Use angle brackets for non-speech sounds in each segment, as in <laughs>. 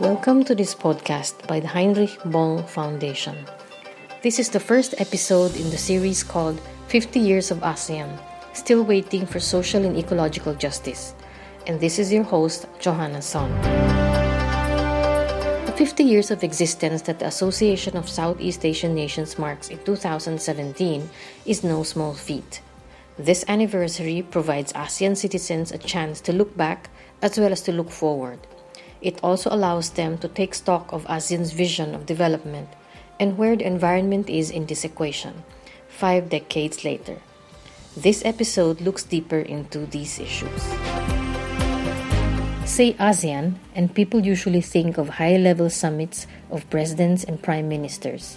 Welcome to this podcast by the Heinrich Böll Foundation. This is the first episode in the series called 50 Years of ASEAN Still Waiting for Social and Ecological Justice. And this is your host, Johanna Son. The 50 years of existence that the Association of Southeast Asian Nations marks in 2017 is no small feat. This anniversary provides ASEAN citizens a chance to look back as well as to look forward. It also allows them to take stock of ASEAN's vision of development and where the environment is in this equation, five decades later. This episode looks deeper into these issues. Say ASEAN, and people usually think of high level summits of presidents and prime ministers.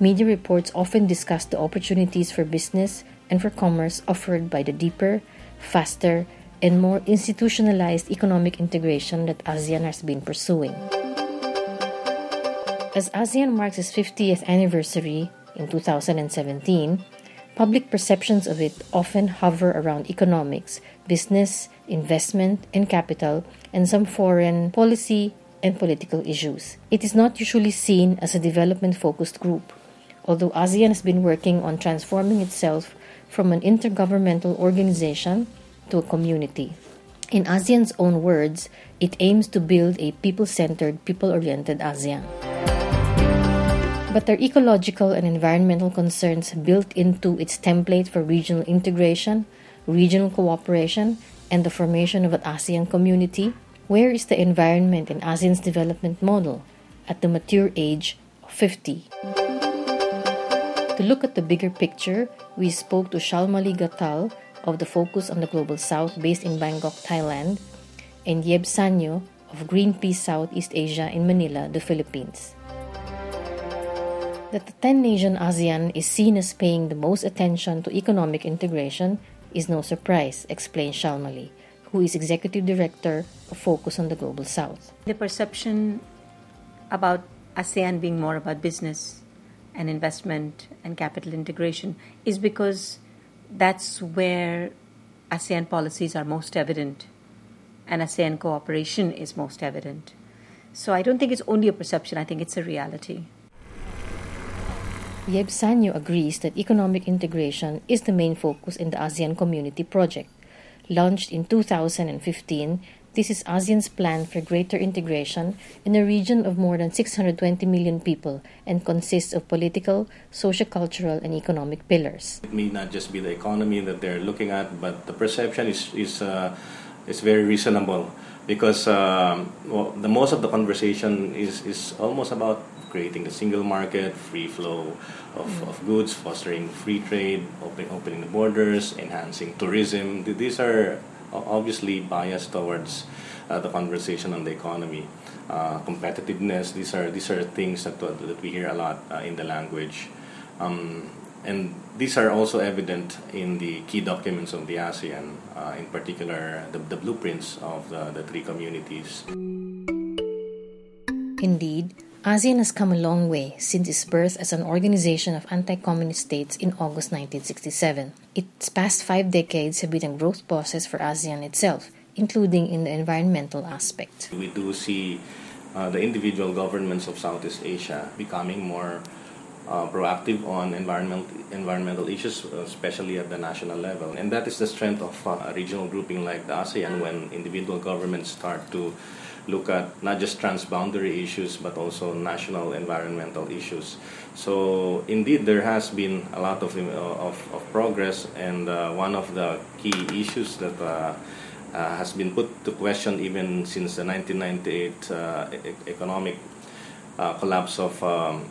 Media reports often discuss the opportunities for business and for commerce offered by the deeper, faster, and more institutionalized economic integration that ASEAN has been pursuing. As ASEAN marks its 50th anniversary in 2017, public perceptions of it often hover around economics, business, investment, and capital, and some foreign policy and political issues. It is not usually seen as a development focused group, although ASEAN has been working on transforming itself from an intergovernmental organization to a community. In ASEAN's own words, it aims to build a people centered, people oriented ASEAN. But are ecological and environmental concerns built into its template for regional integration, regional cooperation, and the formation of an ASEAN community. Where is the environment in ASEAN's development model at the mature age of 50? To look at the bigger picture, we spoke to Shalmali Guttal, of the Focus on the Global South based in Bangkok, Thailand, and Yeb Saño of Greenpeace Southeast Asia in Manila, the Philippines. That the 10 nation ASEAN is seen as paying the most attention to economic integration is no surprise, explains Shalmali, who is Executive Director of Focus on the Global South. The perception about ASEAN being more about business and investment and capital integration is because that's where ASEAN policies are most evident and ASEAN cooperation is most evident. So I don't think it's only a perception, I think it's a reality. Yeb Saño agrees that economic integration is the main focus in the ASEAN Community Project. Launched in 2015, this is ASEAN's plan for greater integration in a region of more than 620 million people and consists of political, socio-cultural, and economic pillars. It may not just be the economy that they're looking at, but the perception is is uh, is very reasonable because um, well, the most of the conversation is is almost about creating the single market, free flow of, mm. of goods, fostering free trade, open, opening the borders, enhancing tourism. These are obviously biased towards uh, the conversation on the economy. Uh, competitiveness, these are these are things that, that we hear a lot uh, in the language. Um, and these are also evident in the key documents of the ASEAN, uh, in particular the, the blueprints of the, the three communities. Indeed, ASEAN has come a long way since its birth as an organization of anti communist states in August 1967. Its past five decades have been a growth process for ASEAN itself, including in the environmental aspect. We do see uh, the individual governments of Southeast Asia becoming more uh, proactive on environmental environmental issues, especially at the national level, and that is the strength of uh, a regional grouping like the ASEAN when individual governments start to look at not just transboundary issues but also national environmental issues. So indeed, there has been a lot of of, of progress, and uh, one of the key issues that. Uh, uh, has been put to question even since the 1998 uh, e- economic uh, collapse of, um,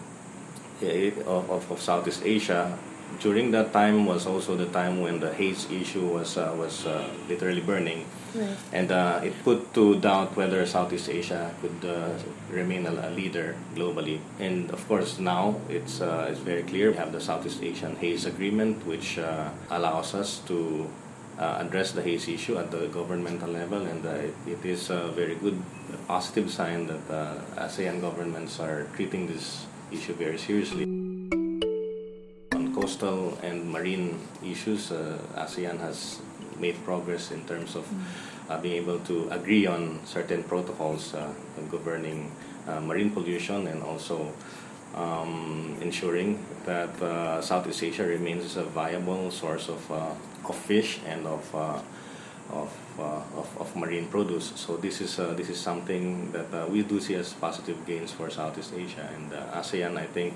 of, of Southeast Asia during that time was also the time when the haze issue was uh, was uh, literally burning, right. and uh, it put to doubt whether Southeast Asia could uh, remain a, a, leader globally. And of course, now it's uh, it's very clear. We have the Southeast Asian Haze Agreement, which uh, allows us to. address the haze issue at the governmental level, and it, it is a very good, positive sign that ASEAN governments are treating this issue very seriously coastal and marine issues, uh, ASEAN has made progress in terms of uh, being able to agree on certain protocols uh, governing uh, marine pollution and also um, ensuring that uh, Southeast Asia remains a viable source of, uh, of fish and of, uh, of, of, of, marine produce. So this is, this is something that we do see as positive gains for Southeast Asia. And ASEAN, I think,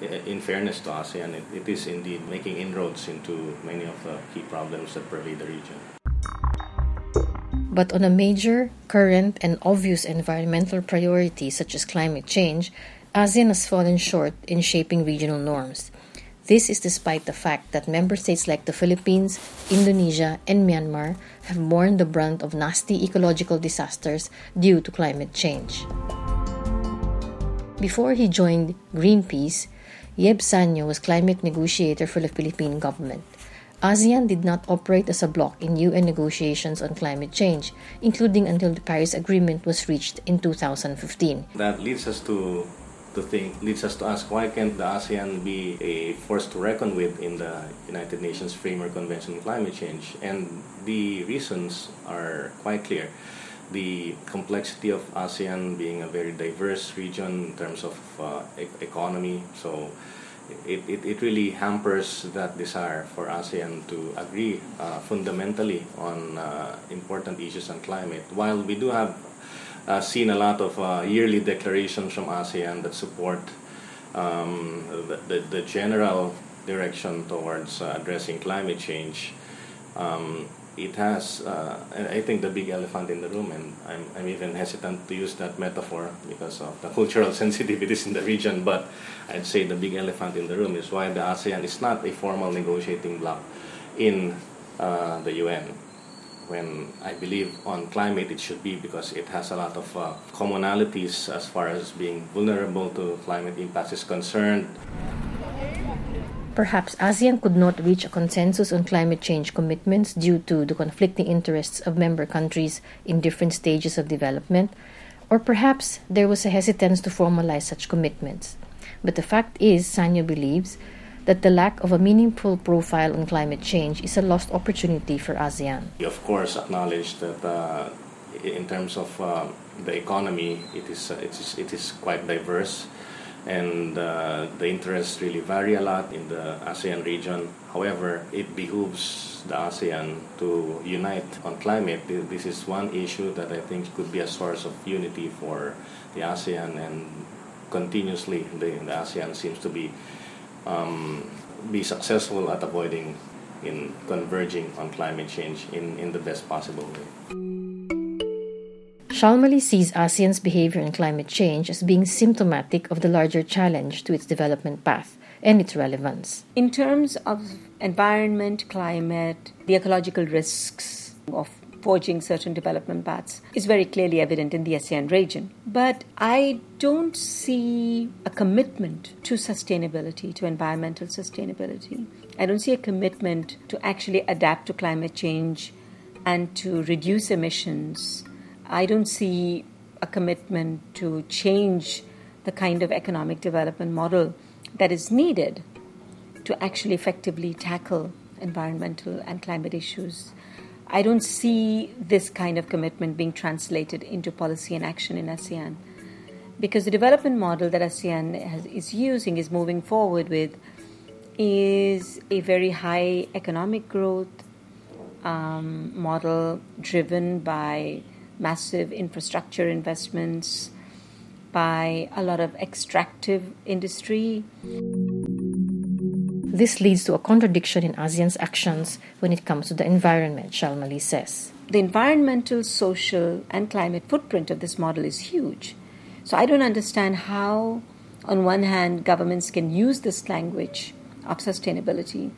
in fairness to ASEAN, it, it is indeed making inroads into many of the key problems that pervade the region. But on a major, current, and obvious environmental priority such as climate change, ASEAN has fallen short in shaping regional norms. This is despite the fact that member states like the Philippines, Indonesia, and Myanmar have borne the brunt of nasty ecological disasters due to climate change. Before he joined Greenpeace, Yeb Saño was climate negotiator for the Philippine government. ASEAN did not operate as a bloc in UN negotiations on climate change, including until the Paris Agreement was reached in 2015. That leads us to to think leads us to ask why can't the ASEAN be a force to reckon with in the United Nations Framework Convention on Climate Change? And the reasons are quite clear. The complexity of ASEAN being a very diverse region in terms of uh, e- economy, so it, it, it really hampers that desire for ASEAN to agree uh, fundamentally on uh, important issues on climate. While we do have uh, seen a lot of uh, yearly declarations from ASEAN that support um, the, the, the, general direction towards uh, addressing climate change, um, it has, uh, I think, the big elephant in the room, and I'm, I'm even hesitant to use that metaphor because of the <laughs> cultural sensitivities in the region. But I'd say the big elephant in the room is why the ASEAN is not a formal negotiating bloc in uh, the UN. When I believe on climate, it should be because it has a lot of uh, commonalities as far as being vulnerable to climate impacts is concerned. Perhaps ASEAN could not reach a consensus on climate change commitments due to the conflicting interests of member countries in different stages of development, or perhaps there was a hesitance to formalize such commitments. But the fact is, Saño believes that the lack of a meaningful profile on climate change is a lost opportunity for ASEAN. We, of course, acknowledge that uh, in terms of uh, the economy, it is, uh, it is, it is quite diverse and uh, the interests really vary a lot in the ASEAN region. However, it behooves the ASEAN to unite on climate. This is one issue that I think could be a source of unity for the ASEAN, and continuously the, the ASEAN seems to be um, be successful at avoiding in converging on climate change in, in the best possible way. Shalmali sees ASEAN's behavior in climate change as being symptomatic of the larger challenge to its development path and its relevance. In terms of environment, climate, the ecological risks of forging certain development paths is very clearly evident in the ASEAN region. But I don't see a commitment to sustainability, to environmental sustainability. I don't see a commitment to actually adapt to climate change and to reduce emissions I don't see a commitment to change the kind of economic development model that is needed to actually effectively tackle environmental and climate issues. I don't see this kind of commitment being translated into policy and action in ASEAN because the development model that ASEAN has, is using, is moving forward with, is a very high economic growth um, model driven by massive infrastructure investments by a lot of extractive industry. This leads to a contradiction in ASEAN's actions when it comes to the environment, Shalmali says. The environmental, social, and climate footprint of this model is huge. So I don't understand how, on one hand, governments can use this language of sustainability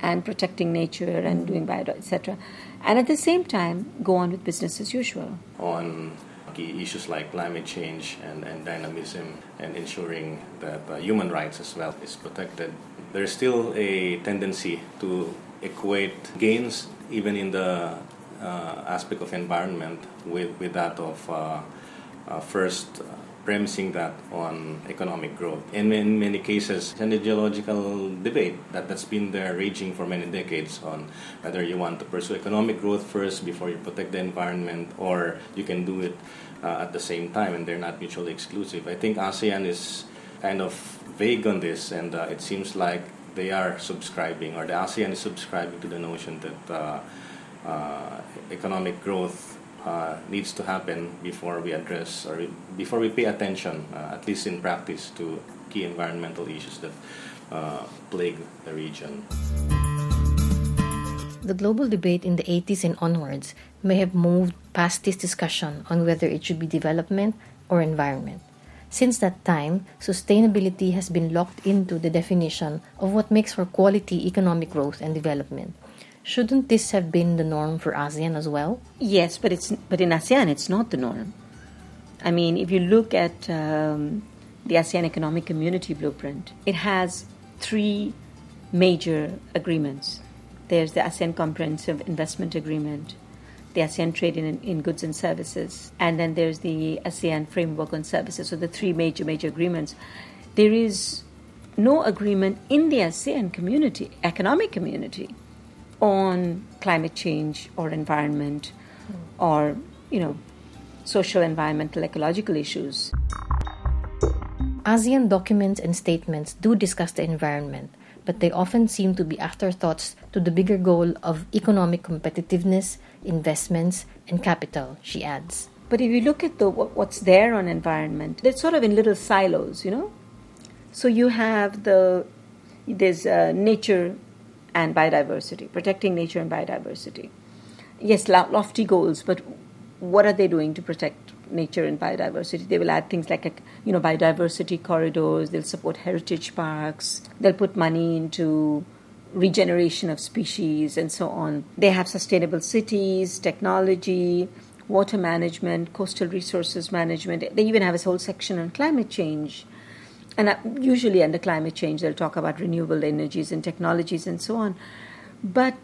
and protecting nature and doing bio, etc., and at the same time go on with business as usual. On issues like climate change and, and dynamism and ensuring that uh, human rights as well is protected, there's still a tendency to equate gains even in the uh, aspect of environment with, with that of uh, uh, first uh, premising that on economic growth. And in many cases, an ideological debate that, that's been there raging for many decades on whether you want to pursue economic growth first before you protect the environment or you can do it uh, at the same time and they're not mutually exclusive. I think ASEAN is kind of vague on this and uh, it seems like they are subscribing or the ASEAN is subscribing to the notion that uh, uh, economic growth uh, needs to happen before we address or before we pay attention, uh, at least in practice, to key environmental issues that uh, plague the region. The global debate in the 80s and onwards may have moved past this discussion on whether it should be development or environment. Since that time, sustainability has been locked into the definition of what makes for quality economic growth and development. Shouldn't this have been the norm for ASEAN as well? Yes, but it's but in ASEAN it's not the norm. I mean, if you look at um, the ASEAN Economic Community Blueprint, it has three major agreements. There's the ASEAN Comprehensive Investment Agreement, the ASEAN Trade in, in Goods and Services, and then there's the ASEAN Framework on Services. So the three major major agreements. There is no agreement in the ASEAN community, economic community, on climate change or environment or, you know, social, environmental, ecological issues. ASEAN documents and statements do discuss the environment, but they often seem to be afterthoughts to the bigger goal of economic competitiveness, investments, and capital, she adds. But if you look at the what's there on environment, it's sort of in little silos, you know. So you have the there's uh, nature and biodiversity, protecting nature and biodiversity. Yes, lofty goals, but what are they doing to protect nature and biodiversity? They will add things like, you know, biodiversity corridors. They'll support heritage parks. They'll put money into regeneration of species and so on. They have sustainable cities, technology, water management, coastal resources management. They even have a whole section on climate change. And uh, usually under climate change, they'll talk about renewable energies and technologies and so on. But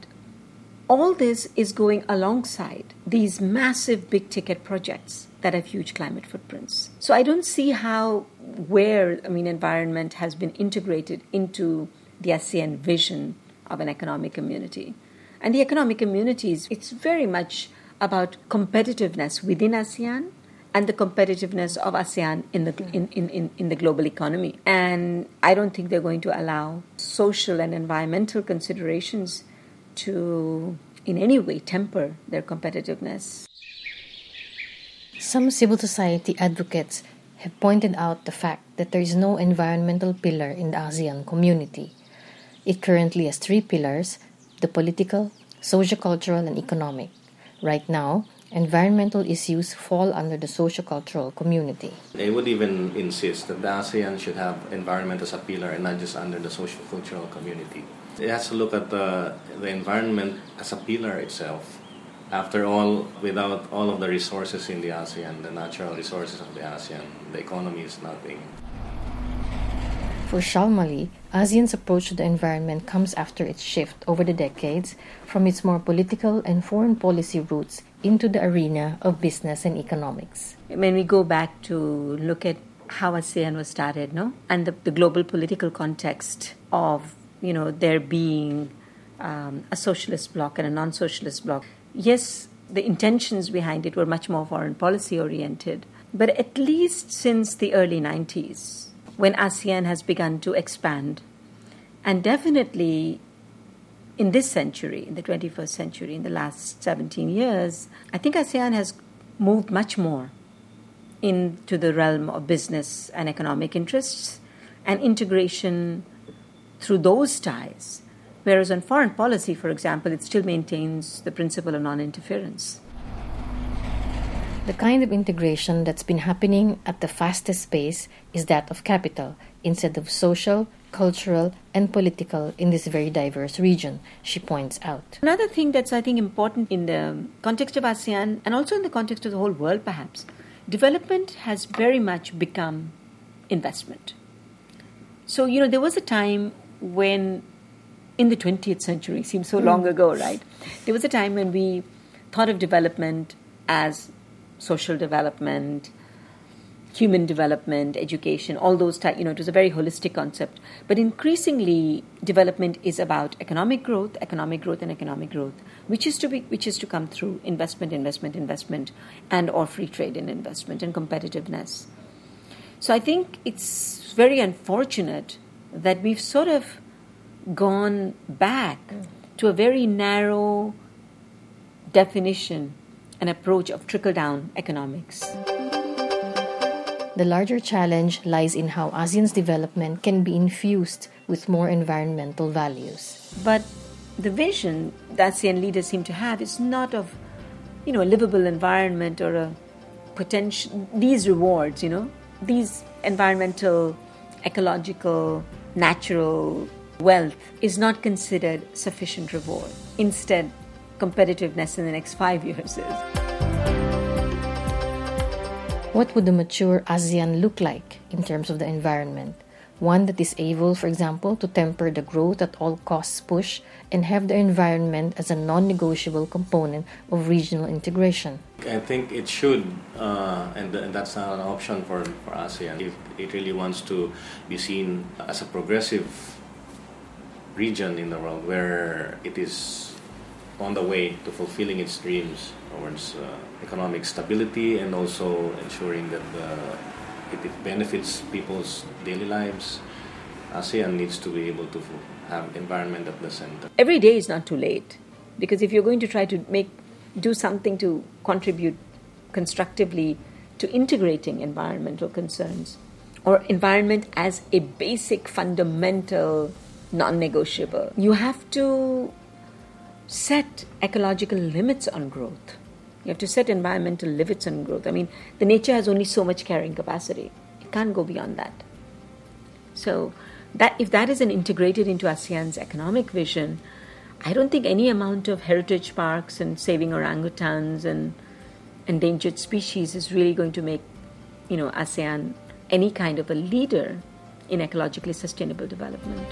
all this is going alongside these massive big ticket projects that have huge climate footprints. So I don't see how, where, I mean, environment has been integrated into the ASEAN vision of an economic community. And the economic communities, it's very much about competitiveness within ASEAN and the competitiveness of ASEAN in the in, in, in, in the global economy. And I don't think they're going to allow social and environmental considerations to in any way temper their competitiveness. Some civil society advocates have pointed out the fact that there is no environmental pillar in the ASEAN community. It currently has three pillars the political, socio-cultural, and economic. Right now, environmental issues fall under the sociocultural community. They would even insist that the ASEAN should have environment as a pillar and not just under the sociocultural community. It has to look at the, the environment as a pillar itself. After all, without all of the resources in the ASEAN, the natural resources of the ASEAN, the economy is nothing. For Shalmali, ASEAN's approach to the environment comes after its shift over the decades from its more political and foreign policy roots into the arena of business and economics. When we go back to look at how ASEAN was started, no, and the, the global political context of you know there being um, a socialist bloc and a non-socialist bloc. Yes, the intentions behind it were much more foreign policy oriented, but at least since the early 90s, when ASEAN has begun to expand, and definitely in this century, in the 21st century, in the last 17 years, I think ASEAN has moved much more into the realm of business and economic interests and integration through those ties. Whereas on foreign policy, for example, it still maintains the principle of non interference. The kind of integration that's been happening at the fastest pace is that of capital instead of social, cultural, and political in this very diverse region, she points out. Another thing that's, I think, important in the context of ASEAN and also in the context of the whole world, perhaps, development has very much become investment. So, you know, there was a time when, in the 20th century, seems so mm. long ago, right? There was a time when we thought of development as social development, human development, education, all those type, you know, it was a very holistic concept. But increasingly, development is about economic growth, economic growth, and economic growth, which is to be, which is to come through investment, investment, investment, and or free trade and investment and competitiveness. So I think it's very unfortunate that we've sort of gone back mm. to a very narrow definition and approach of trickle down economics. The larger challenge lies in how ASEAN's development can be infused with more environmental values. But the vision that ASEAN leaders seem to have is not of, you know, a livable environment or a potential, these rewards, you know, these environmental, ecological, natural wealth is not considered sufficient reward. Instead, competitiveness in the next five years is. What would a mature ASEAN look like in terms of the environment? One that is able, for example, to temper the growth at all costs push and have the environment as a non negotiable component of regional integration. I think it should, uh, and, and, that's not an option for, for ASEAN. If it really wants to be seen as a progressive region in the world where it is on the way to fulfilling its dreams towards uh, economic stability and also ensuring that it, it, benefits people's daily lives. ASEAN needs to be able to have environment at the center. Every day is not too late because if you're going to try to make do something to contribute constructively to integrating environmental concerns or environment as a basic fundamental non-negotiable you have to set ecological limits on growth you have to set environmental limits on growth. I mean, the nature has only so much carrying capacity. It can't go beyond that. So, that if that isn't integrated into ASEAN's economic vision, I don't think any amount of heritage parks and saving orangutans and endangered species is really going to make, you know, ASEAN any kind of a leader in ecologically sustainable development.